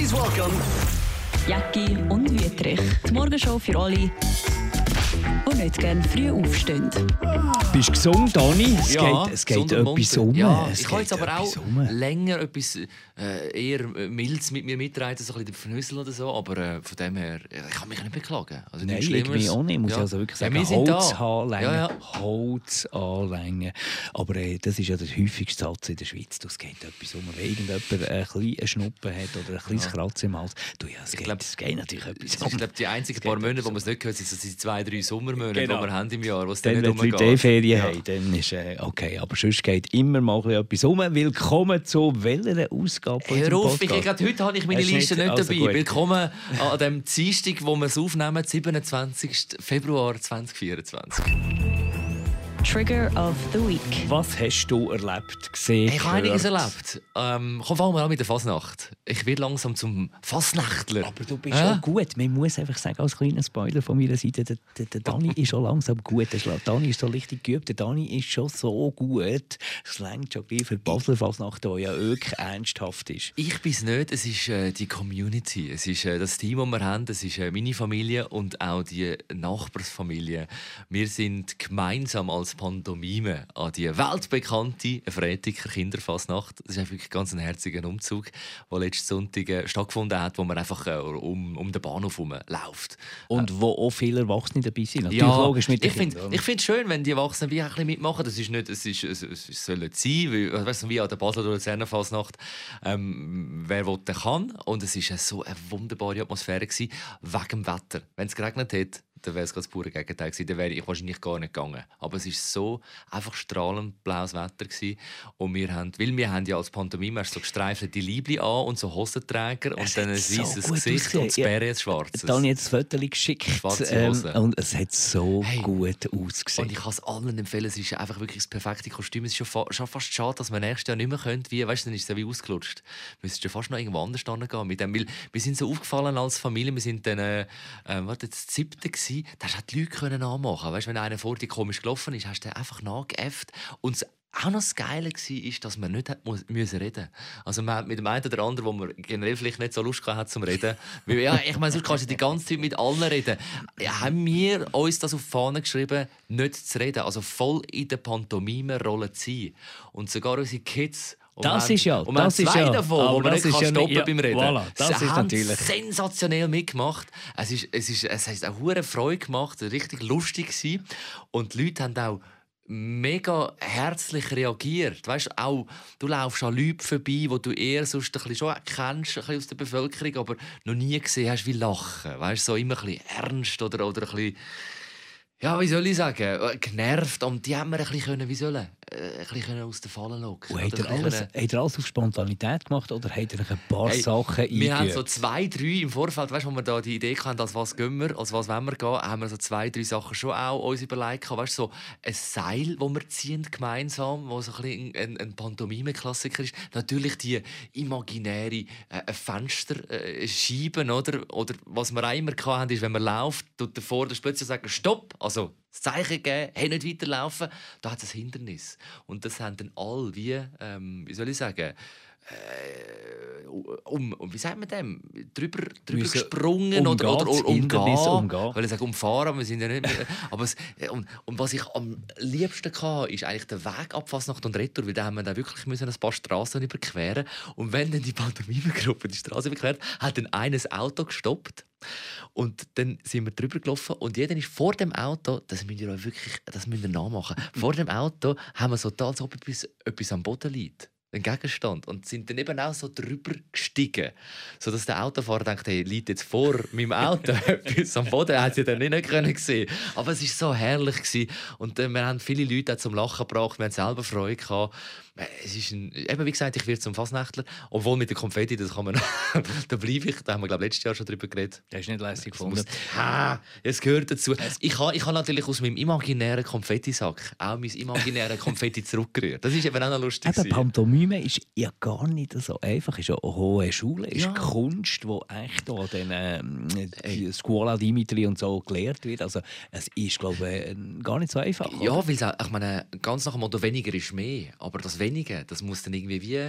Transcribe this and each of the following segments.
Please welcome Jacki und Wüterich. Die Morgenshow für alle, die nicht gerne früh aufstehen. Bist du gesund, Dani? Es Ja, geht, es geht und etwas um. Ja, es ich geht jetzt aber auch um. länger etwas äh, eher äh, Mildes mit mir mittragen, so ein bisschen Vernüssel oder so. Aber äh, von dem her, ich kann mich nicht beklagen. Also Nein, ich mich auch nicht. Muss Ja. ich also wirklich Ja, sagen, wir sind da. Holz anlängen. Ja, ja. Holz anlängen. Aber äh, das ist ja der häufigste Satz in der Schweiz. Es geht etwas um. Wenn irgendjemand ein bisschen Schnuppen hat oder ein kleines Kratzen im Hals, du, ja, es, geht, glaub, es geht natürlich etwas Ich um. glaube, die einzigen paar Monate, wo man es nicht gehört, sind so die zwei, drei Sommermonate, Genau. die wir haben im Jahr, wo es Dann, dann wenn nicht die umgeht. eh Ferien Ja. haben, dann ist äh, okay. Aber sonst geht immer mal etwas um. Willkommen zu welcher Ausgabe Hör auf, ich, gerade heute habe ich meine Hast Liste nicht? nicht, Also dabei. gut. Willkommen an dem Dienstag, wo wir es aufnehmen, 27. Februar 2024. Trigger of the Week. Was hast du erlebt, gesehen, Ich habe einiges erlebt. Ähm, komm, fangen wir an mit der Fasnacht. Ich werde langsam zum Fasnächtler. Aber du bist Ja? schon gut. Man muss einfach sagen, als kleiner Spoiler von meiner Seite, der, der, der Dani ist schon langsam gut. Der Dani ist so richtig geübt. Der Dani ist schon so gut. Es längt schon gleich für die Basler Fasnacht, die ja wirklich ernsthaft ist. Ich bin es nicht, es ist äh, die Community. Es ist äh, das Team, das wir haben. Es ist äh, meine Familie und auch die Nachbarsfamilie. Wir sind gemeinsam als Pantomime an die weltbekannte Fretiker Kinderfasnacht. Das ist einfach wirklich ganz ein herziger Umzug, der letzten Sonntag äh, stattgefunden hat, wo man einfach äh, um, um den Bahnhof herum läuft. Und wo auch viele Erwachsene dabei sind. Natürlich logisch mit ich finde es schön, wenn die Erwachsenen wie ein bisschen mitmachen. Das ist nicht, es, ist, es, es soll nicht sein, weil, weißt du, wie an der Basler oder Luzerner Fasnacht. Ähm, wer will, der kann. Und es war so eine wunderbare Atmosphäre gewesen, wegen dem Wetter. Wenn es geregnet hätte, dann wäre es gerade das pure Gegenteil gewesen. Dann wäre ich wahrscheinlich gar nicht gegangen. Aber es war so einfach strahlend blaues Wetter gewesen. Und wir haben, weil wir haben ja als Pantomime so gestreifelte Liebli an und so Hosenträger und dann ein so weißes Gesicht ausgesehen. und das. Bären ein schwarzes. Dani hat das Foto geschickt Schwarze ähm, Hose. und es hat so Hey. gut Und ausgesehen. ich kann es allen empfehlen, es ist einfach wirklich das perfekte Kostüm. Es ist schon, fa schon fast schade, dass man nächstes Jahr nicht mehr könnte. Wie, weißt du, dann ist es ja wie ausgelutscht. Wir müssten schon fast noch irgendwo anders gehen mit dem. Weil wir sind so aufgefallen als Familie. Wir sind dann, äh, äh, warte, das siebte gsi. Da hast du auch die Leute können nachmachen. Weißt, wenn einer vor dir komisch gelaufen ist, hast du einfach nachgeäfft. Und das auch noch das Geile war, ist, dass man nicht hat müssen reden Also man hat mit dem einen oder anderen, wo man generell vielleicht nicht so Lust hatte zum Reden. Weil, ja, ich meine, sonst kannst du die ganze Zeit mit allen reden. Ja, haben wir uns das auf die Fahne geschrieben, nicht zu reden, also voll in der Pantomime-Rolle zu sein. Und sogar unsere Kids und Das haben- ist ja- und das ist zwei ja- davon, aber wo man das nicht kann ja stoppen ja, beim Reden. voilà, das Sie ist haben natürlich- sensationell mitgemacht. Es ist, es ist, es hat eine hohe Freude gemacht, richtig lustig gewesen. Und die Leute haben auch mega herzlich reagiert. Weißt, auch, du laufst an Leuten vorbei, die du eher sonst ein bisschen schon kennst, ein bisschen aus der Bevölkerung, aber noch nie gesehen hast, wie lachen. Weißt, so immer ein bisschen ernst oder, oder ein bisschen ja, wie soll ich sagen, äh, genervt. Und die haben wir ein bisschen, können, wie sollen, äh, ein bisschen aus der Falle locken. Er, ein alles, hat er alles auf Spontanität gemacht oder hat er ein paar Hey, Sachen Wir haben eingeübt? so zwei, drei im Vorfeld, weißt, wo wir da die Idee hatten, als was gehen wir, als was wollen wir gehen, haben wir so zwei, drei Sachen schon auch uns überlegt. Weißt, so ein Seil, das wir ziehen gemeinsam, wo so ein, bisschen ein, ein Pantomime-Klassiker ist. Natürlich die imaginäre äh, Fensterscheiben, oder? Oder was wir auch immer hatten, ist, wenn man läuft, tut der Vorder plötzlich sagen, Stopp! Also das Zeichen geben, hey, nicht weiterlaufen, da hat es ein Hindernis. Und das haben dann alle, wie, ähm, wie soll ich sagen, äh, um, um, wie sagt man dem? Drüber, drüber gesprungen oder, umgehen, oder, oder umgehen. umgehen. Ich will sagen, umfahren, wir sind ja nicht mehr. aber es, und, und was ich am liebsten hatte, ist eigentlich der Weg ab Fasnacht und Retour, weil da haben wir dann wirklich müssen ein paar Straßen überqueren Und wenn dann die Pantomime-Gruppe die Straße überquert, hat dann eines Auto gestoppt. Und dann sind wir drüber gelaufen und jeder ist vor dem Auto, das müsst ihr euch wirklich, das müsst ihr nachmachen, vor dem Auto haben wir so da, als ob etwas, etwas am Boden liegt. Ein Gegenstand. Und sind dann eben auch so drüber gestiegen. Sodass der Autofahrer denkt, hey, liegt jetzt vor meinem Auto etwas am Boden. Er hat sie dann nicht, nicht können sehen Aber es war so herrlich. Gewesen. Und äh, wir haben viele Leute auch zum Lachen gebracht. Wir haben selber Freude gehabt. Äh, Es ist ein, eben wie gesagt, ich werde zum Fasnächtler. Obwohl mit der Konfetti, das kann man, da bleibe ich. Da haben wir, glaube ich, letztes Jahr schon drüber geredet. Das ist nicht lässig gefunden. muss, ha, es gehört dazu. Ich habe ich ha natürlich aus meinem imaginären Konfettisack auch mein imaginäres Konfetti zurückgerührt. Das ist eben auch noch lustig. Eben. Pantomime ist ja gar nicht so einfach. Es ist ja eine hohe Schule, ist Ja. Kunst, die echt da den ähm, Scuola Dimitri und so gelehrt wird. Also es ist, glaube ich, äh, gar nicht so einfach. Ja, weil ich meine, ganz nach dem Motto, weniger ist mehr. Aber das Wenige, das muss dann irgendwie wie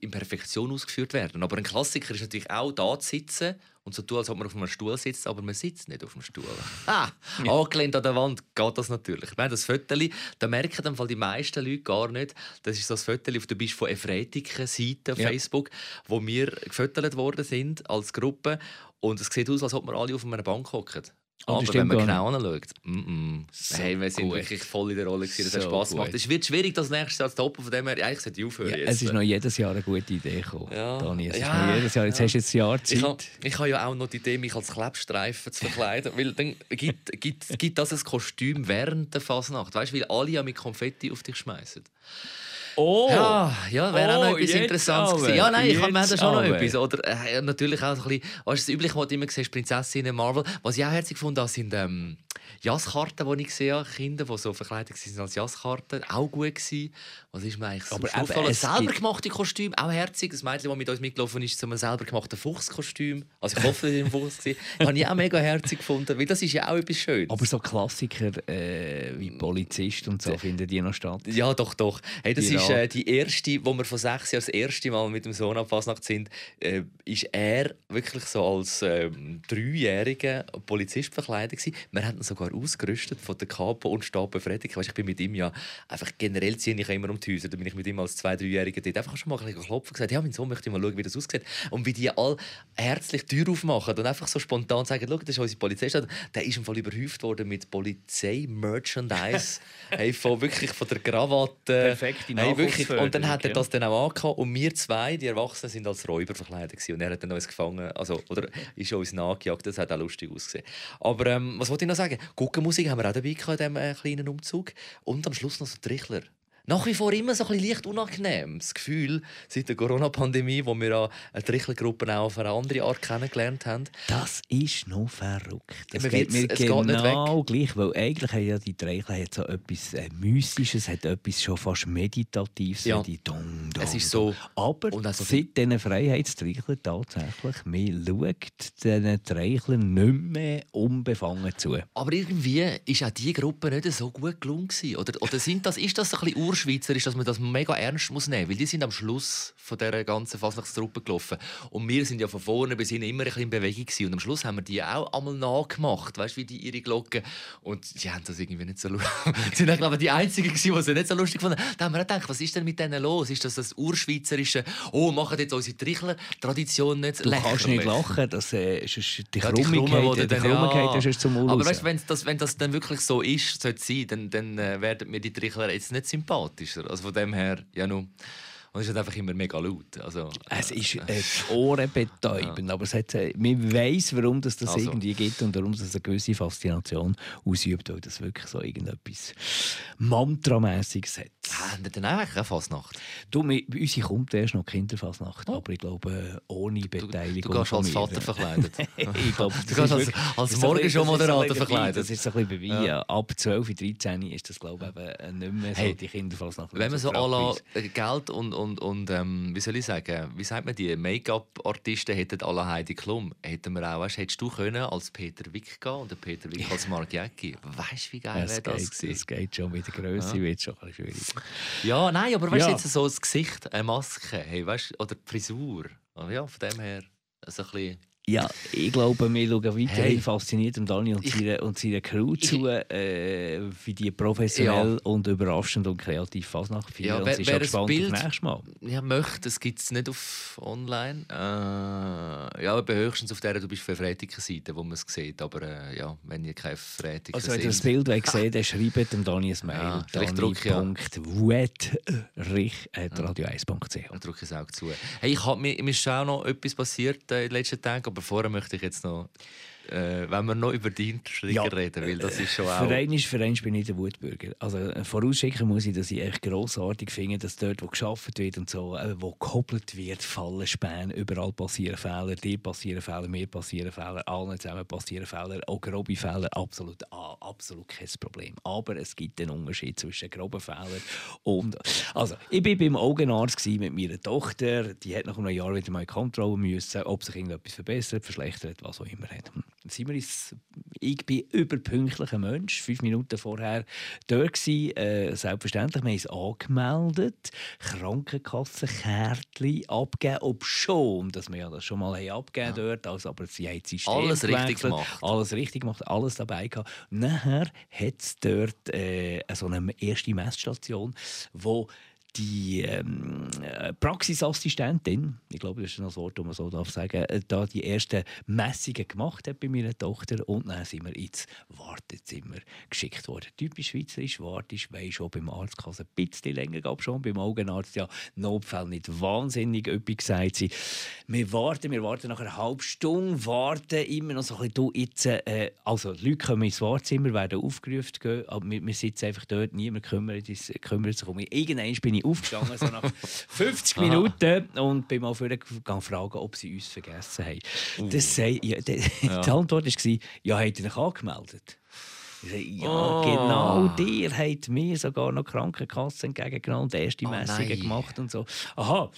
in Perfektion ausgeführt werden. Aber ein Klassiker ist natürlich auch da zu sitzen und so tun, als ob man auf einem Stuhl sitzt, aber man sitzt nicht auf dem Stuhl. Ah, ja. angelehnt an der Wand geht das natürlich. Ich meine, das Föteli, da merken dann die meisten Leute gar nicht, das ist das Föteli auf der Bist von Efretiken-Seite auf ja. Facebook, wo wir gefüttert worden sind als Gruppe und es sieht aus, als ob wir alle auf einer Bank hocken. Oh, aber wenn man genau anschaut, mm -mm. So hey, wir sind gut. wirklich voll in der Rolle gewesen, das so hat Spass gemacht. Es wird schwierig, das nächste Jahr zu toppen, von dem her, eigentlich sollte ich aufhören ja, Es ist noch jedes Jahr eine gute Idee gekommen, ja. Dani. Es ja. ist noch jedes Jahr, jetzt ja. hast du jetzt ein Jahr Zeit. Ich habe, ich habe ja auch noch die Idee, mich als Klebstreifen zu verkleiden, weil dann gibt, gibt, gibt das ein Kostüm während der Fasnacht, weißt du, weil alle ja mit Konfetti auf dich schmeißen. Oh! Ja, ja wäre oh, auch noch oh, etwas Interessantes gewesen. Ja, nein, ich habe mir schon noch etwas. Oder äh, natürlich auch so ein bisschen, weißt du, das Übliche, was du immer siehst, Prinzessinnen Marvel. Was ich auch herzlich gefunden habe, sind ähm, Jazzkarten, die ich gesehen habe. Kinder, die so verkleidet waren als Jazzkarten. Auch gut gewesen. Was ist mir eigentlich so Aber eben, selber gemachte Kostüm, auch herzig. Das Mädchen, das mit uns mitgelaufen ist, zu einem selber gemachten Fuchskostüm. Also ich hoffe, dass es ein Fuchs war. habe ich auch mega herzig gefunden, weil das ist ja auch etwas Schönes. Aber so Klassiker äh, wie Polizist und so, finden die noch statt? Ja, doch, doch. Hey, das die ist äh, die erste, wo wir vor sechs Jahren das erste Mal mit dem Sohn am Fasnacht sind, äh, ist er wirklich so als ähm, dreijähriger Polizist verkleidet gewesen. Wir hatten sogar ausgerüstet von der Kapo und Stabbefriedigung. Weißt, ich bin mit ihm ja einfach generell ziehe ich immer um die Häuser. Da bin ich mit ihm als zwei, dreijähriger dort einfach schon mal ein bisschen klopfen und gesagt, ja, mein Sohn möchte mal schauen, wie das aussieht. Und wie die alle herzlich die Tür aufmachen und einfach so spontan sagen, schau, das ist unsere Polizeistadt. Der ist im Fall überhäuft worden mit Polizei-Merchandise. hey, von, wirklich von der Krawatte. Perfekte hey, wirklich. Und dann hat er das dann auch angehabt. Und wir zwei, die Erwachsenen, sind als Räuber verkleidet gewesen. Und er hat dann uns gefangen, also, oder ist uns nachgejagt. Das hat auch lustig ausgesehen. Aber ähm, was wollte ich noch sagen? Guckenmusik haben wir auch dabei in diesem äh, kleinen Umzug. Und am Schluss noch so Trichler nach wie vor immer so ein leicht unangenehm. Das Gefühl, seit der Corona-Pandemie, wo wir eine Trichlergruppe auch auf eine andere Art kennengelernt haben. Das ist noch verrückt. Das geht mir es genau geht gleich, weil eigentlich haben ja die Trichler so etwas äh, Mystisches, hat etwas schon fast Meditatives. Ja. Die dong, dong, es ist so. Aber und also seit diesen Freiheitstrichlern tatsächlich, man schaut diesen Treichlern nicht mehr unbefangen zu. Aber irgendwie ist auch diese Gruppe nicht so gut gelungen. Oder, oder sind das, ist das ein bisschen urschweizerisch, dass man das mega ernst muss nehmen muss. Weil die sind am Schluss von dieser ganzen Fasnachtstruppe gelaufen. Und wir sind ja von vorne bis hinten immer ein bisschen in Bewegung gewesen. Und am Schluss haben wir die auch einmal nachgemacht. Weißt du, wie die ihre Glocken. Und die haben das irgendwie nicht so lustig. sie sind, glaube ich, die Einzigen, die sie nicht so lustig fanden. Da haben wir gedacht, was ist denn mit denen los? Ist das das urschweizerische, oh, machen jetzt unsere Trichler-Tradition nicht Du lächerlich. kannst nicht lachen, das äh, ist die Krummigkeit, ja, die Krummigkeit ja. ist zum Mund Aber weißt, wenn das, wenn das dann wirklich so ist, sollte sein, dann, dann äh, werden mir die Trichler jetzt nicht sympathisch sympathischer. Also von dem her, ja, nur. Und es ist einfach immer mega laut. Also, es ist äh, ohrenbetäubend, ja. aber es hat, äh, man weiß, warum das, das also. irgendwie gibt und warum das eine gewisse Faszination ausübt, weil das wirklich so irgendetwas Mantramäßiges hat. Haben wir dann auch eine Fasnacht? Du, bei uns kommt erst noch Kinderfasnacht, oh. aber ich glaube, ohne Beteiligung. Du, du gehst als Vater verkleidet. ich glaube, du gehst als, als Morgenshow-Moderator verkleidet. Das ist ein bisschen bewiesen. Ja. Ab 12, 13 ist das, glaube ich, eben nicht mehr so hey, die Kinderfasnacht. Wenn man so alle Geld und und, und ähm, wie soll ich sagen, wie sagt man die, Make-up-Artisten hätten alle Heidi Klum, hätten wir auch, weißt, hättest du können als Peter Wick gehen und der Peter Wick als Mark Jäcki. Weißt du, wie geil wäre das gewesen? Es geht schon mit der Größe, ja. wird schon ein bisschen schwierig. Ja, nein, aber weißt du, ja. jetzt so das Gesicht, eine Maske, hey, weißt, oder die Frisur, ja, von dem her, so ein bisschen ja, ich glaube, wir schauen weiterhin hey. fasziniert dem Daniel und, seiner, und seiner Crew zu, äh, wie die professionell ja. und überraschend und kreativ Fasnacht feiern. Ja, wer, wer gespannt Bild, auf nächstes Mal. Ja, möchte, das gibt es nicht auf online. Äh, ja, aber höchstens auf der, du bist für Seite, wo man es sieht. Aber äh, ja, wenn ihr keine Freitiker Also wenn ihr das Bild wollt sehen dann schreibt dem Dani ein Mail. Ja, Dani.wet.radio1.ch Und drücke es auch zu. Hey, ich hab, mir, mir ist auch noch etwas passiert äh, in den letzten Tagen aber vorher möchte ich jetzt noch äh, wenn wir noch über die Hinterschläge ja, reden, weil das ist schon auch... Für einen, für einen bin ich der Wutbürger. Also äh, vorausschicken muss ich, dass ich echt grossartig finde, dass dort, wo geschafft wird und so, äh, wo gekoppelt wird, fallen Späne, überall passieren Fehler, dir passieren Fehler, mir passieren Fehler, allen zusammen passieren Fehler, auch grobe Fehler, absolut, ah, absolut kein Problem. Aber es gibt einen Unterschied zwischen groben Fehlern und... Also, ich war beim Augenarzt mit meiner Tochter, die hat nach einem Jahr wieder mal kontrollieren müssen, ob sich irgendetwas verbessert, verschlechtert, was auch immer. Hat sind wir uns Ich bin überpünktlicher Mensch. Fünf Minuten vorher dort gewesen. Äh, selbstverständlich, wir haben es angemeldet. Krankenkassenkärtchen abgeben, ob schon, dass wir ja das schon mal haben abgeben ja. dort, also, aber sie haben System Alles richtig gemacht. Alles richtig gemacht, alles dabei gehabt. Nachher hat es dort äh, so eine erste Messstation, wo die ähm, äh, Praxisassistentin, ich glaube, das ist das Wort, das man so darf sagen, äh, da die ersten Messungen gemacht hat bei meiner Tochter und dann sind wir ins Wartezimmer geschickt worden. Typisch schweizerisch, wartest, weisst schon, beim Arzt kann es ein bisschen länger gab schon, beim Augenarzt ja Notfall nicht wahnsinnig üppig gesagt sie. Wir warten, wir warten nach einer halben Stunde, warten immer noch so ein bisschen, du jetzt, äh, also Leute kommen ins Wartezimmer, werden aufgerufen, gehen, aber wir, wir sitzen einfach dort, niemand kümmert, kümmert sich um mich. Irgendwann bin ich ich aufgestanden, so nach 50 Minuten, und bin mal vorgegangen fragen, ob sie uns vergessen haben. Uh. Das sei, ja, die, ja. die Antwort war, ja, habt ihr euch angemeldet? ja, oh. genau, dir hat mir sogar noch Krankenkasse entgegengenommen und erste oh, Messungen nein. gemacht und so. Aha,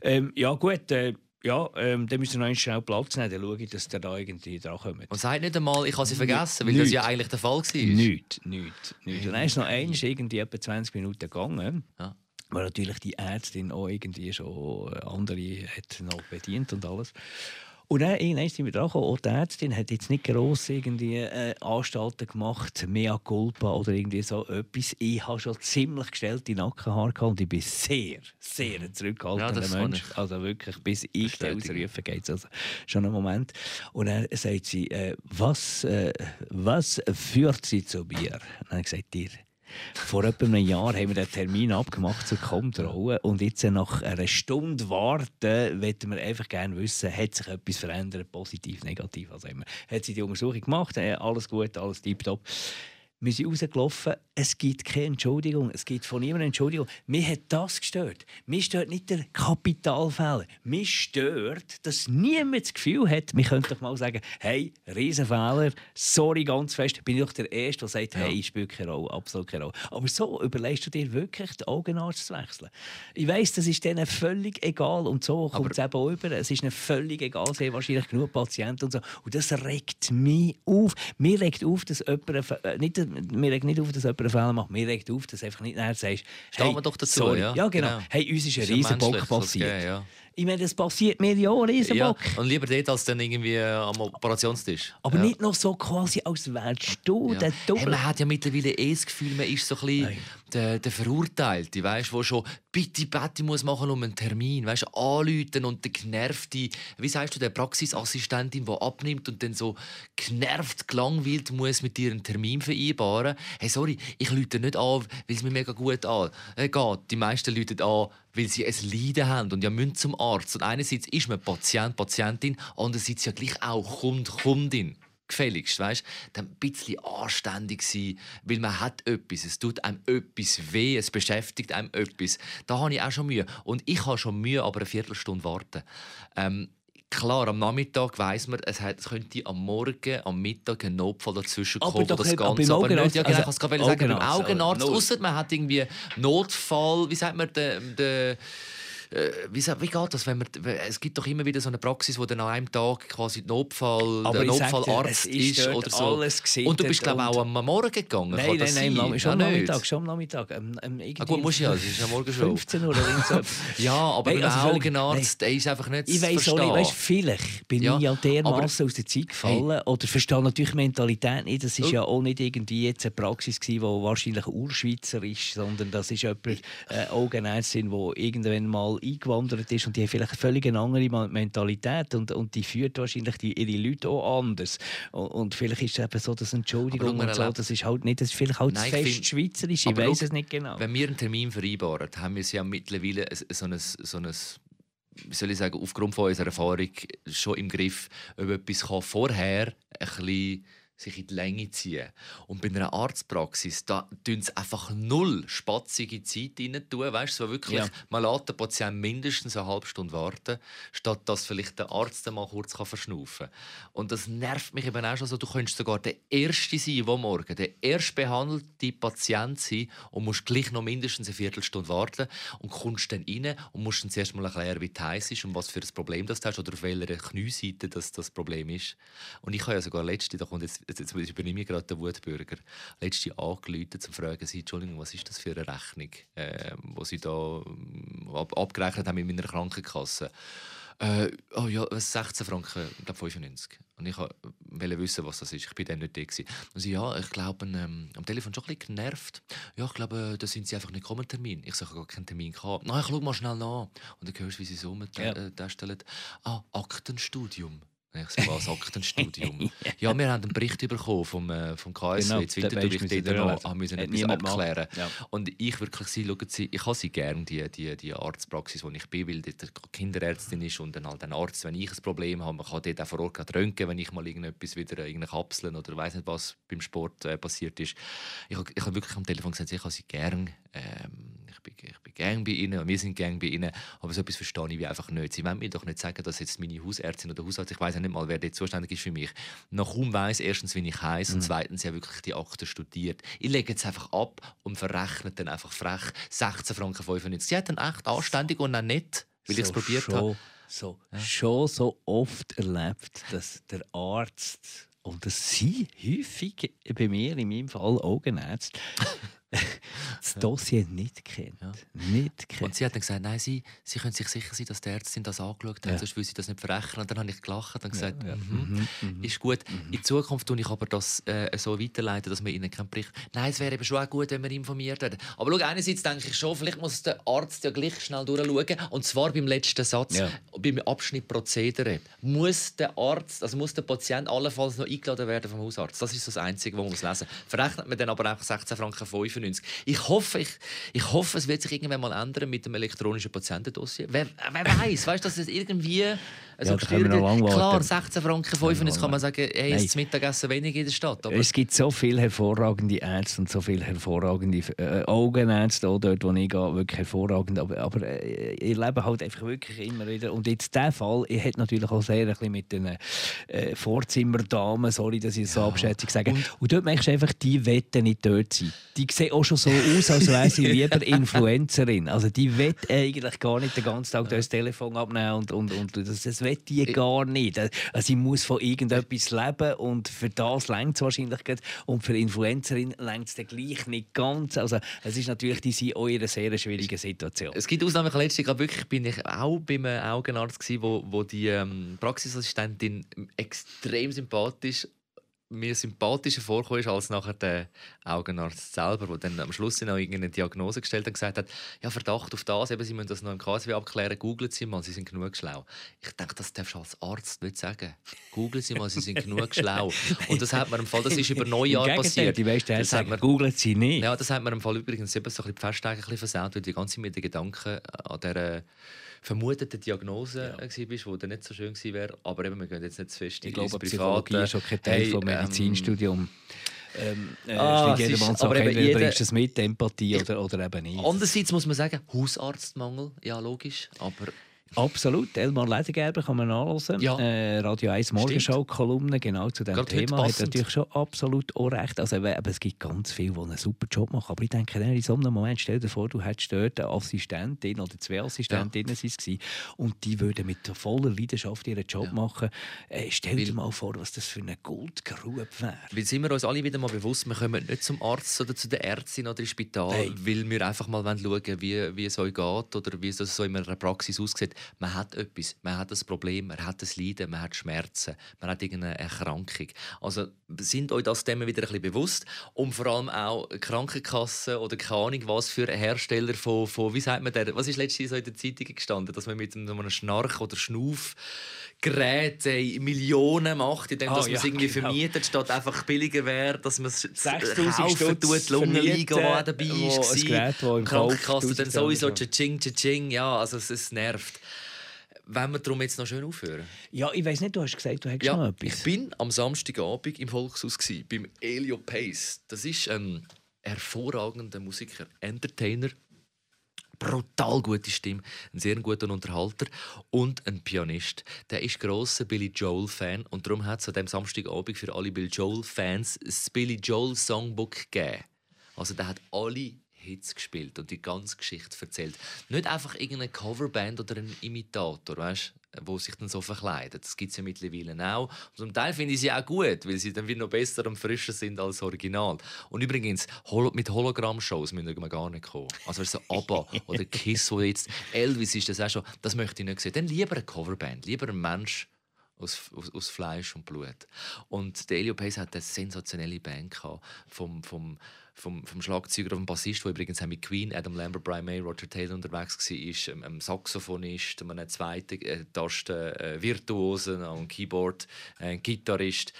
ähm, ja gut, äh, ja, ähm, dann müssen wir noch schnell Platz nehmen, dann schaue ich, dass der da irgendwie dran kommt. Und sagt nicht einmal, ich habe sie vergessen, weil nicht. das ja eigentlich der Fall war. Nichts, nichts, nichts. Und dann ist noch eins irgendwie etwa 20 Minuten gegangen. Ja weil natürlich die Ärztin auch irgendwie schon andere hat noch bedient und alles. Und dann irgendwann sind wir dran Auch die Ärztin hat jetzt nicht gross irgendwie äh, Anstalten gemacht, mea culpa oder irgendwie so etwas. Ich habe schon ziemlich gestellte Nackenhaare gehabt und ich bin sehr, sehr ein zurückhaltender ja, Mensch. Also wirklich, bis ich ausrufen geht es also schon einen Moment. Und dann sagt sie, äh, was, äh, was führt sie zu mir? Und dann habe ich gesagt, dir vor etwa einem Jahr haben wir den Termin abgemacht zur Kontrolle und jetzt nach einer Stunde warten, möchten wir einfach gerne wissen, hat sich etwas verändert, positiv, negativ, also immer. Hat sie die Untersuchung gemacht, äh, alles gut, alles tiptop. Wir sind rausgelaufen, es gibt keine Entschuldigung, es gibt von niemandem Entschuldigung. Mir hat das gestört. Mir stört nicht der Kapitalfehler. Mir stört, dass niemand das Gefühl hat, wir könnten doch mal sagen, hey, Riesenfehler, sorry ganz fest, bin ich doch der Erste, der sagt, hey, ich spiele keine Rolle, absolut keine Rolle. Aber so überlegst du dir wirklich, den Augenarzt zu wechseln. Ich weiss, das ist denen völlig egal und so kommt es eben auch über. Es ist ihnen völlig egal, sie haben wahrscheinlich genug Patienten und so. Und das regt mich auf. Mir regt auf, dass jemand, äh, nicht, mir regt nicht auf, dass jemand einen Fehler macht. Mir regt auf, dass einfach nicht näher sagst, Stehen hey, wir doch dazu, sorry. ja. ja genau. genau. Hey, uns ist ein Riesenbock passiert. Geben, ja. Ich meine, das passiert mir ja auch Riesenbock. Ja, und lieber dort als dann irgendwie am Operationstisch. Aber ja. nicht noch so quasi, als wärst du ja. der Doppel. Hey, man hat ja mittlerweile eh das Gefühl, man ist so ein bisschen der, der Verurteilte, weißt, wo schon bitte, bitte muss machen um einen Termin, weißt, anrufen und der genervte, wie sagst du, der Praxisassistentin, die abnimmt und dann so genervt, gelangweilt muss mit dir einen Termin vereinbaren. Hey, sorry, ich lüte nicht an, weil es mir mega gut an äh, geht. Die meisten lüten an, weil sie ein Leiden haben und ja müssen zum Arzt. Und einerseits ist man Patient, Patientin, andererseits ja gleich auch Kund, Kundin gefälligst, weißt, dann ein bisschen anständig sein, weil man hat etwas, es tut einem etwas weh, es beschäftigt einem etwas. Da habe ich auch schon Mühe. Und ich habe schon Mühe, aber eine Viertelstunde warten. Ähm, Klar, am Nachmittag weiss man, es, hat, es könnte am Morgen, am Mittag ein Notfall dazwischen kommen, aber das Ganze. Aber nicht, ja, genau, also, ich kann es sagen, beim Augenarzt, außer man hat irgendwie Notfall, wie sagt man, der, der äh, wie, wie geht das, wenn man, es gibt doch immer wieder so eine Praxis, wo dann an einem Tag quasi Notfall, der Notfallarzt ist, ist oder so. und du bist glaube ich auch am Morgen gegangen. Nein, nein, nein, nein, schon am Nachmittag, schon am Nachmittag. Ähm, ähm, ah, gut, muss ja, es ist am Morgen schon. 15 Uhr oder so. ja, aber hey, also ein Augenarzt, der ist einfach nicht Ich weiß auch nicht, vielleicht bin ja, ich ja dermaßen aus der Zeit gefallen hey. oder verstehe natürlich Mentalität nicht. Das ist oh. ja auch nicht irgendwie jetzt eine Praxis die wahrscheinlich Urschweizer ist, sondern das ist jemand, äh, Augenärztin, die irgendwann mal eingewandert ist und die haben vielleicht eine völlig andere Mentalität und, und die führt wahrscheinlich die, ihre Leute auch anders. Und, und vielleicht ist es eben so, dass Entschuldigung und so, das ist halt nicht, das ist vielleicht halt Nein, fest find, schweizerisch, ich weiß es nicht genau. Wenn wir einen Termin vereinbaren, haben wir es ja mittlerweile so ein, so ein wie soll ich sagen, aufgrund von unserer Erfahrung schon im Griff, ob etwas vorher ein bisschen sich in die Länge ziehen. Und bei einer Arztpraxis, da tun sie einfach null spatzige Zeit rein tun. Weißt du, so wirklich, ja. man lässt den Patienten mindestens eine halbe Stunde warten, statt dass vielleicht der Arzt mal kurz verschnaufen kann. Und das nervt mich eben auch schon so. Du könntest sogar der Erste sein, der morgen der erst behandelte Patient sein und musst gleich noch mindestens eine Viertelstunde warten und kommst dann rein und musst dann zuerst mal erklären, wie heiß ist und was für ein Problem das hast oder auf welcher Knieseite das, das Problem ist. Und ich habe ja sogar letzte, da kommt jetzt jetzt, jetzt übernehme ich gerade den Wutbürger, letzte um zu fragen, sie, Entschuldigung, was ist das für eine Rechnung, äh, die sie da ähm, ab, abgerechnet haben mit meiner Krankenkasse? Äh, oh ja, 16 Franken, ich glaube 95. Und ich wollte wissen, was das ist. Ich war dann nicht da. Gewesen. Und sie, ja, ich glaube, ähm, am Telefon schon ein bisschen genervt. Ja, ich glaube, da sind sie einfach nicht gekommen, Termin. Ich sage, gar keinen Termin gehabt. Nein, ich schaue mal schnell nach. Und dann hörst du, wie sie so mit ja. äh, Ah, Aktenstudium. Ich sage, was Aktenstudium? ja, wir haben einen Bericht bekommen vom, äh, vom KSW. Genau, jetzt Winterthur, dort noch haben müssen etwas abklären. Ja. Und ich wirklich sie, schauen sie, ich habe sie gerne, die, die, die Arztpraxis, wo ich bin, weil dort Kinderärztin ist und dann halt ein Arzt, wenn ich ein Problem habe, man kann dort auch vor Ort röntgen, wenn ich mal irgendetwas wieder irgendeine Kapseln oder weiß nicht was beim Sport äh, passiert ist. Ich habe hab wirklich am Telefon gesagt, ich habe sie gerne. Ähm, ich bin, ich bin gern bei ihnen, wir sind gern bei ihnen, aber so etwas verstehe ich wie einfach nicht. Sie wollen mir doch nicht sagen, dass jetzt meine Hausärztin oder Hausarzt, ich weiß ja nicht mal, wer dort zuständig ist für mich, noch kaum weiß erstens, wie ich heiße mhm. und zweitens ja wirklich die Akte studiert. Ich lege jetzt einfach ab und verrechne dann einfach frech 16 Franken 95. Sie hat dann echt anständig und auch nett, weil so ich es probiert habe. So, ja. Schon so oft erlebt, dass der Arzt oder sie häufig bei mir, in meinem Fall Augenärzte, das Dossier nicht kennt. Ja. Nicht kennt. Und sie hat dann gesagt, nein, sie, sie können sich sicher sein, dass die Ärztin das angeschaut hat, ja. sonst will sie das nicht verrechnen. Und dann habe ich gelacht und gesagt, ja, mhm, mhm, ist gut. Mhm. In Zukunft tue ich aber das äh, so weiterleiten, dass man ihnen keinen Bericht... Nein, es wäre eben schon auch gut, wenn man informiert wird. Aber schau, einerseits denke ich schon, vielleicht muss der Arzt ja gleich schnell durchschauen. Und zwar beim letzten Satz, beim Abschnitt Prozedere. Muss der Arzt, also muss der Patient allenfalls noch eingeladen werden vom Hausarzt. Das ist das Einzige, was man lesen muss. Verrechnet man dann aber einfach 16 Franken 95. Ich hoffe, ich, ich hoffe, es wird sich irgendwann mal ändern mit dem elektronischen Patientendossier. Wer, wer weiß, weißt du, dass es irgendwie also ja, Klar, 16 Franken 5 jetzt kann man sagen, hey, ist das Mittagessen wenig in der Stadt. Aber es gibt so viele hervorragende Ärzte und so viele hervorragende äh, Augenärzte, auch dort, wo ich gehe, wirklich hervorragend. Aber, aber äh, ich lebe halt einfach wirklich immer wieder. Und jetzt der Fall, ich hätte natürlich auch sehr ein bisschen mit den äh, Vorzimmerdamen, sorry, dass ich es ja. so abschätzig sage. Und, und dort merkst du einfach, die wetten nicht dort sein. Die sehen auch schon so aus, als wäre sie lieber Influencerin. Also die wett eigentlich gar nicht den ganzen Tag das Telefon abnehmen und, und, und das, das will die gar nicht. Also sie muss von irgendetwas leben und für das längt es wahrscheinlich und für Influencerin längt es gleich nicht ganz. Also es ist natürlich die sind auch in einer sehr schwierigen Situation. Es gibt Ausnahmen. Letztes Jahr wirklich bin ich auch beim Augenarzt gewesen, wo, wo die ähm, Praxisassistentin extrem sympathisch mir sympathischer vorkommt als nachher der Augenarzt selber, der dann am Schluss noch irgendeine Diagnose gestellt hat und gesagt hat, ja, Verdacht auf das, eben, Sie müssen das noch im KSW abklären, googeln Sie mal, Sie sind genug schlau. Ich denke, das darfst du als Arzt nicht sagen. Googeln Sie mal, Sie sind genug schlau. Und das hat mir im Fall, das ist über neun Jahre passiert. Die weißt, das hat mir, googeln Sie nicht. Ja, das hat mir im Fall übrigens eben so ein bisschen die Festtage ein bisschen versaut, weil die ganze mit den Gedanken an dieser vermutete Diagnose ja. war, die dann nicht so schön gewesen wäre. Aber eben, wir gehen jetzt nicht zu fest Ich glaube, Psychologie ist schon kein Teil hey, vom Medizinstudium. Ähm, äh, ah, aber jeder... bringst du es mit, Empathie oder, oder eben nicht. Andererseits muss man sagen, Hausarztmangel, ja logisch, aber Absolut. Elmar Ledergerber kann man nachlesen. Ja. Äh, Radio 1 Morgenschau-Kolumne genau zu diesem Thema. Hat natürlich schon absolut auch recht. Also, eben, es gibt ganz viele, die einen super Job machen. Aber ich denke, in so einem Moment, stell dir vor, du hättest dort eine Assistentin oder zwei Assistentinnen ja. und die würden mit voller Leidenschaft ihren Job ja. machen. Äh, stell dir mal vor, was das für eine Goldgrube wäre. Weil sind wir uns alle wieder mal bewusst, wir kommen nicht zum Arzt oder zu der Ärztin oder ins Spital, hey. weil wir einfach mal schauen wollen, wie, wie es euch geht oder wie es so in einer Praxis aussieht man hat etwas, man hat ein Problem, man hat ein Leiden, man hat Schmerzen, man hat irgendeine Erkrankung. Also sind euch das Themen wieder ein bisschen bewusst und vor allem auch Krankenkassen oder keine Ahnung was für Hersteller von, von wie sagt man der, was ist letztens so in der Zeitung gestanden, dass man mit einem Schnarch oder Schnauf Gerät äh, Millionen macht, indem oh, dass man es irgendwie genau. vermietet, statt einfach billiger wäre, dass man es kaufen tut, Lungenliga, die dabei war. Krankenkasse dann sowieso tsching, tsching, ja, also es, es nervt. Wenn wir darum jetzt noch schön aufhören? Ja, ich weiß nicht, du hast gesagt, du hättest ja, noch etwas. Ich bin am Samstagabend im Volkshaus gewesen, beim Elio Pace. Das ist ein hervorragender Musiker, Entertainer, brutal gute Stimme, ein sehr guter Unterhalter und ein Pianist. Der ist grosser Billy Joel Fan und darum hat es an dem Samstagabend für alle Billy Joel Fans das Billy Joel Songbook gegeben. Also der hat alle Hits gespielt und die ganze Geschichte erzählt. Nicht einfach irgendeine Coverband oder ein Imitator, weißt wo sich dann so verkleidet. Das gibt es ja mittlerweile auch. Und zum Teil finde ich sie auch gut, weil sie dann wieder noch besser und frischer sind als Original. Und übrigens, mit Hologramm-Shows müssen wir gar nicht kommen. Also so ABBA oder Kiss, wo jetzt Elvis ist, das auch schon, das möchte ich nicht sehen. Dann lieber eine Coverband, lieber ein Mensch, aus, aus, aus, Fleisch und Blut. Und der Elio Pace hat eine sensationelle Band gehabt, vom, vom, vom, vom Schlagzeuger und Bassist, der übrigens auch mit Queen, Adam Lambert, Brian May, Roger Taylor unterwegs war, ist ähm, ein Saxophonist, ein zweiter äh, Tasten äh, Virtuosen, ein Keyboard, äh, Gitarrist.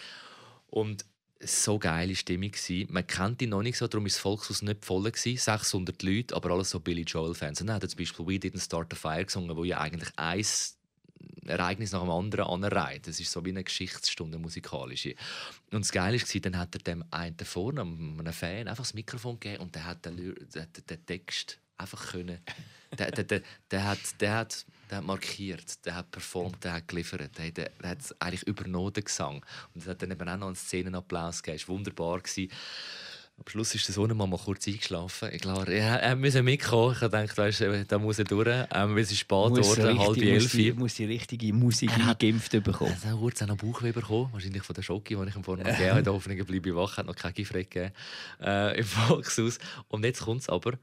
Und so geile Stimmung Man kennt ihn noch nicht so, darum ist das Volkshaus nicht voll 600 Leute, aber alles so Billy Joel Fans. Und dann hat er zum Beispiel We Didn't Start a Fire gesungen, wo ja eigentlich eins Ereignis nach dem anderen anreiht. Das ist so wie eine Geschichtsstunde musikalische. Und das Geile war, dann hat er dem einen vorne, einem Fan, einfach das Mikrofon gegeben und der hat den, den, den Text einfach können. Der, der, der, der, hat, der, hat, der hat markiert, der hat performt, der hat geliefert, der, der, der hat eigentlich übernommen, den Gesang. Und es hat dann eben auch noch einen Szenenapplaus gegeben. Es war wunderbar. Am Schluss ist der Sohn mal kurz eingeschlafen. Ich glaube, er, musste mitkommen. Ich dachte, weißt, da muss er durch. Ähm, es ist spät geworden, halb elf. Muss die, muss die richtige Musik er eingeimpft bekommen. Er hat kurz einen Bauchweh bekommen. Wahrscheinlich von der Schocke, die ich ihm vorhin gegeben habe. Hoffentlich bleibe ich wach. hat noch keine Gift gegeben äh, im Volkshaus. Und jetzt kommt es aber,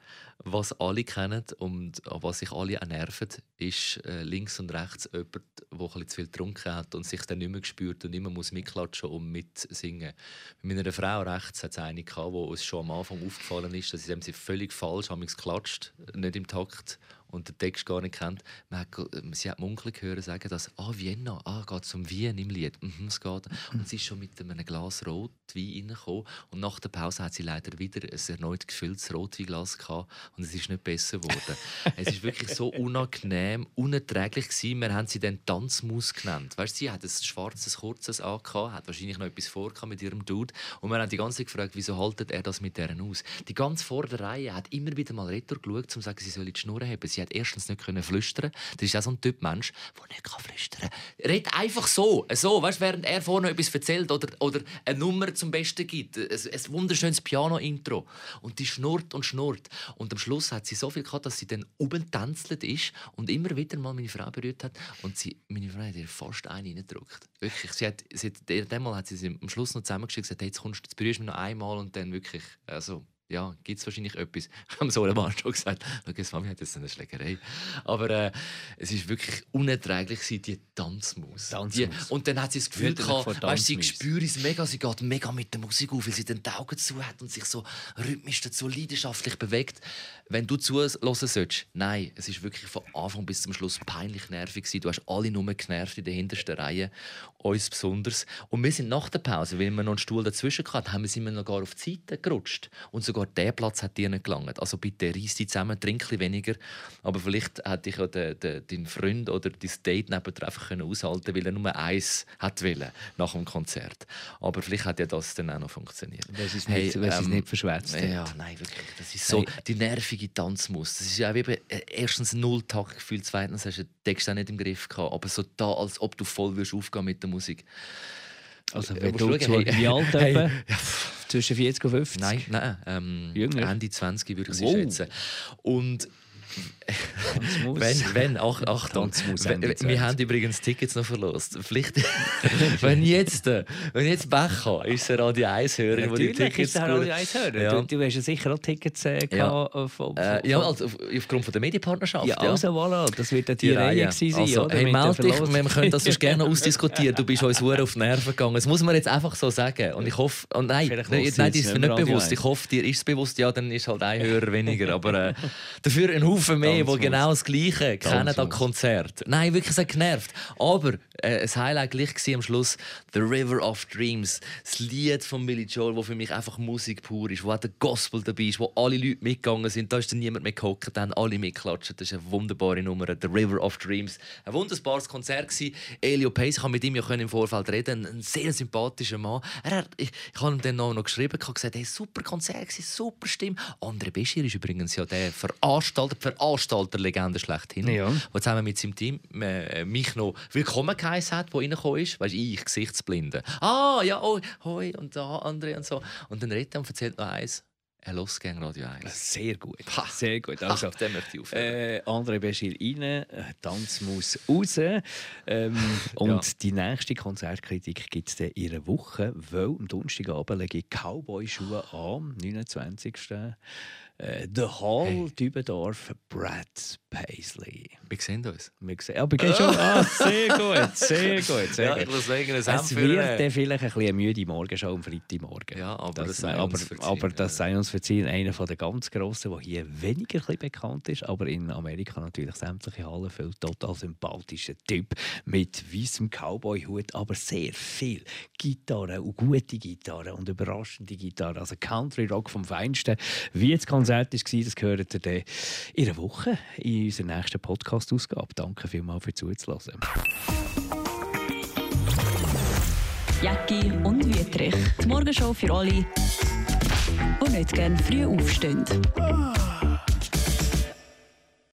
was alle kennen und an was sich alle nerven, ist äh, links und rechts jemand, der ein zu viel getrunken hat und sich dann nicht mehr gespürt und immer muss mitklatschen und mitsingen. Mit meiner Frau rechts hat es eine gehabt, wo uns schon am Anfang aufgefallen ist, dass sie völlig falsch haben geklatscht, nicht im Takt und den Text gar nicht kennt. Man hat, sie hat munkeln hören sagen, dass «Ah, Vienna, ah, geht es um Wien im Lied?» mhm, es geht. Und sie ist schon mit einem Glas Rotwein reingekommen und nach der Pause hat sie leider wieder ein erneut gefülltes Rotweinglas gehabt und es ist nicht besser geworden. es ist wirklich so unangenehm, unerträglich gewesen. Wir haben sie dann Tanzmaus genannt. Weißt, sie hat ein schwarzes, kurzes angehabt, hat wahrscheinlich noch etwas vor mit ihrem Dude und wir haben die ganze Zeit gefragt, wieso haltet er das mit deren aus? Die ganze vordere Reihe hat immer wieder mal retour geschaut, um zu sagen, sie soll die Schnur haben. Sie hat erstens nicht können flüstern. Das ist auch so ein Typ Mensch, der nicht kann flüstern kann. Red einfach so, so, weißt, während er vorne etwas erzählt oder, oder eine Nummer zum Besten gibt. Ein, ein wunderschönes Piano-Intro. Und die schnurrt und schnurrt. Und am Schluss hat sie so viel gehabt, dass sie dann oben tänzelt ist und immer wieder mal meine Frau berührt hat. Und sie, meine Frau hat ihr fast einen reingedrückt. Wirklich. Sie hat, sie hat, hat sie sie am Schluss noch zusammengeschickt und gesagt, hey, jetzt, kommst, jetzt berührst du mich noch einmal und dann wirklich, also, ja, gibt es wahrscheinlich etwas. Ich habe so einem Mann schon gesagt, jetzt Mami hat jetzt eine Schlägerei. Aber äh, es ist wirklich unerträglich, die Tanzmaus. Die, und dann hat sie das Gefühl gehabt, weißt, sie spürt es mega, sie geht mega mit der Musik auf, weil sie den Augen zu hat und sich so rhythmisch dazu leidenschaftlich bewegt. Wenn du zuhören sollst, nein, es ist wirklich von Anfang bis zum Schluss peinlich nervig gewesen. Du hast alle nur genervt in der hintersten Reihe, uns besonders. Und wir sind nach der Pause, weil wir noch einen Stuhl dazwischen hatten, haben wir sind wir noch gar auf die Seite gerutscht. Und sogar der Platz hat dir nicht gelangt. Also bitte reiss dich zusammen, trink weniger. Aber vielleicht hätte ich ja den, den, deinen Freund oder dein Date nebenan einfach aushalten können, weil er nur eins hat wollen nach dem Konzert. Aber vielleicht hat ja das dann auch noch funktioniert. Das ist nicht, hey, ähm, nicht verschwätzt. Ja, nein, wirklich. Das ist so hey. die nervige Tanzmus. Das ist ja wie äh, erstens null Takt gefühlt, zweitens hast du den Text auch nicht im Griff gehabt, aber so da, als ob du voll würdest aufgehen mit der Musik. Also wenn du zu, hey, wie alt hey, hey, Zwischen 40 und 50? Nein, nein ähm, Ende 20 würde ich sie wow. schätzen. Und wenn, wenn, ach, Achtung, wir haben übrigens Tickets noch verlost. Vielleicht, wenn jetzt, wenn jetzt Becher ist der Radio 1 Hörer, wo die Tickets ist der Radio 1 Hörer. Ja. Du, du hast ja sicher auch Tickets äh, ja. Von, äh, ja, also, aufgrund von der Medienpartnerschaft. Ja, also ja. voilà, das wird die, die Reihe gewesen sein. Also, hey, meld dich, wir können das sonst gerne ausdiskutieren. Du bist uns auf die Nerven gegangen. Das muss man jetzt einfach so sagen. Und ich hoffe, und nein, nein, nein, das ist mir nicht bewusst. Ich hoffe, dir ist es bewusst, ja, dann ist halt ein Hörer weniger. Aber äh, dafür ein Haufen mehr, die genau das Gleiche kennen an Konzert. Nein, wirklich so genervt. Aber äh, ein Highlight gleich war am Schluss The River of Dreams. Das Lied von Billy Joel, das für mich einfach Musik pur ist, wo auch der Gospel dabei ist, wo alle Leute mitgegangen sind. Da ist dann niemand mehr gehockt, dann alle mitklatscht. Das ist eine wunderbare Nummer. The River of Dreams. Ein wunderbares Konzert gewesen. Elio Pace, ich konnte mit ihm ja im Vorfeld reden. Ein sehr sympathischer Mann. Er hat, ich, ich habe ihm dann noch, noch geschrieben, gesagt, hey, super Konzert super Stimme. André Beschir ist übrigens ja der Veranstalter, Veranstalter-Legende schlechthin, ja. der zusammen mit seinem Team äh, mich noch willkommen geheißen hat, der reingekommen ist. Weißt du, ich, Gesichtsblinde. Ah, ja, oh, hoi, und da, André und so. Und dann redet er und erzählt noch eins. Er los gegen Radio 1. Sehr gut. Sehr gut. Also, Ach, den möchte ich aufhören. Äh, André Beschir rein, äh, Tanz muss raus. Ähm, und Ja. die nächste Konzertkritik gibt es in einer Woche, weil am Donnerstagabend lege ich Cowboy-Schuhe an, am 29. Äh, The Hall, Hey. Dübendorf, Brad Paisley. Wir sehen uns. Wir sehen, aber gehst schon. Ah, sehr gut, sehr gut, sehr Ja, gut. ich sagen, Es wird dann vielleicht ein bisschen müde Morgenshow am Freitagmorgen. Ja, aber das das, sei aber, uns verziehen, aber das sei uns verziehen. Einer der ganz Grossen, der hier weniger bekannt ist, aber in Amerika natürlich sämtliche Hallen füllt. Total sympathischer Typ mit weißem Cowboy-Hut, aber sehr viel Gitarre und gute Gitarre und überraschende Gitarre. Also Country Rock vom Feinsten. Wie das Konzert war, das gehört ihr dann in einer Woche in unserer nächsten Podcast-Ausgabe. Danke vielmals für Zuzuhören. Jacki und Wietrich. Die Morgenshow für alle, die nicht gerne früh aufstehen.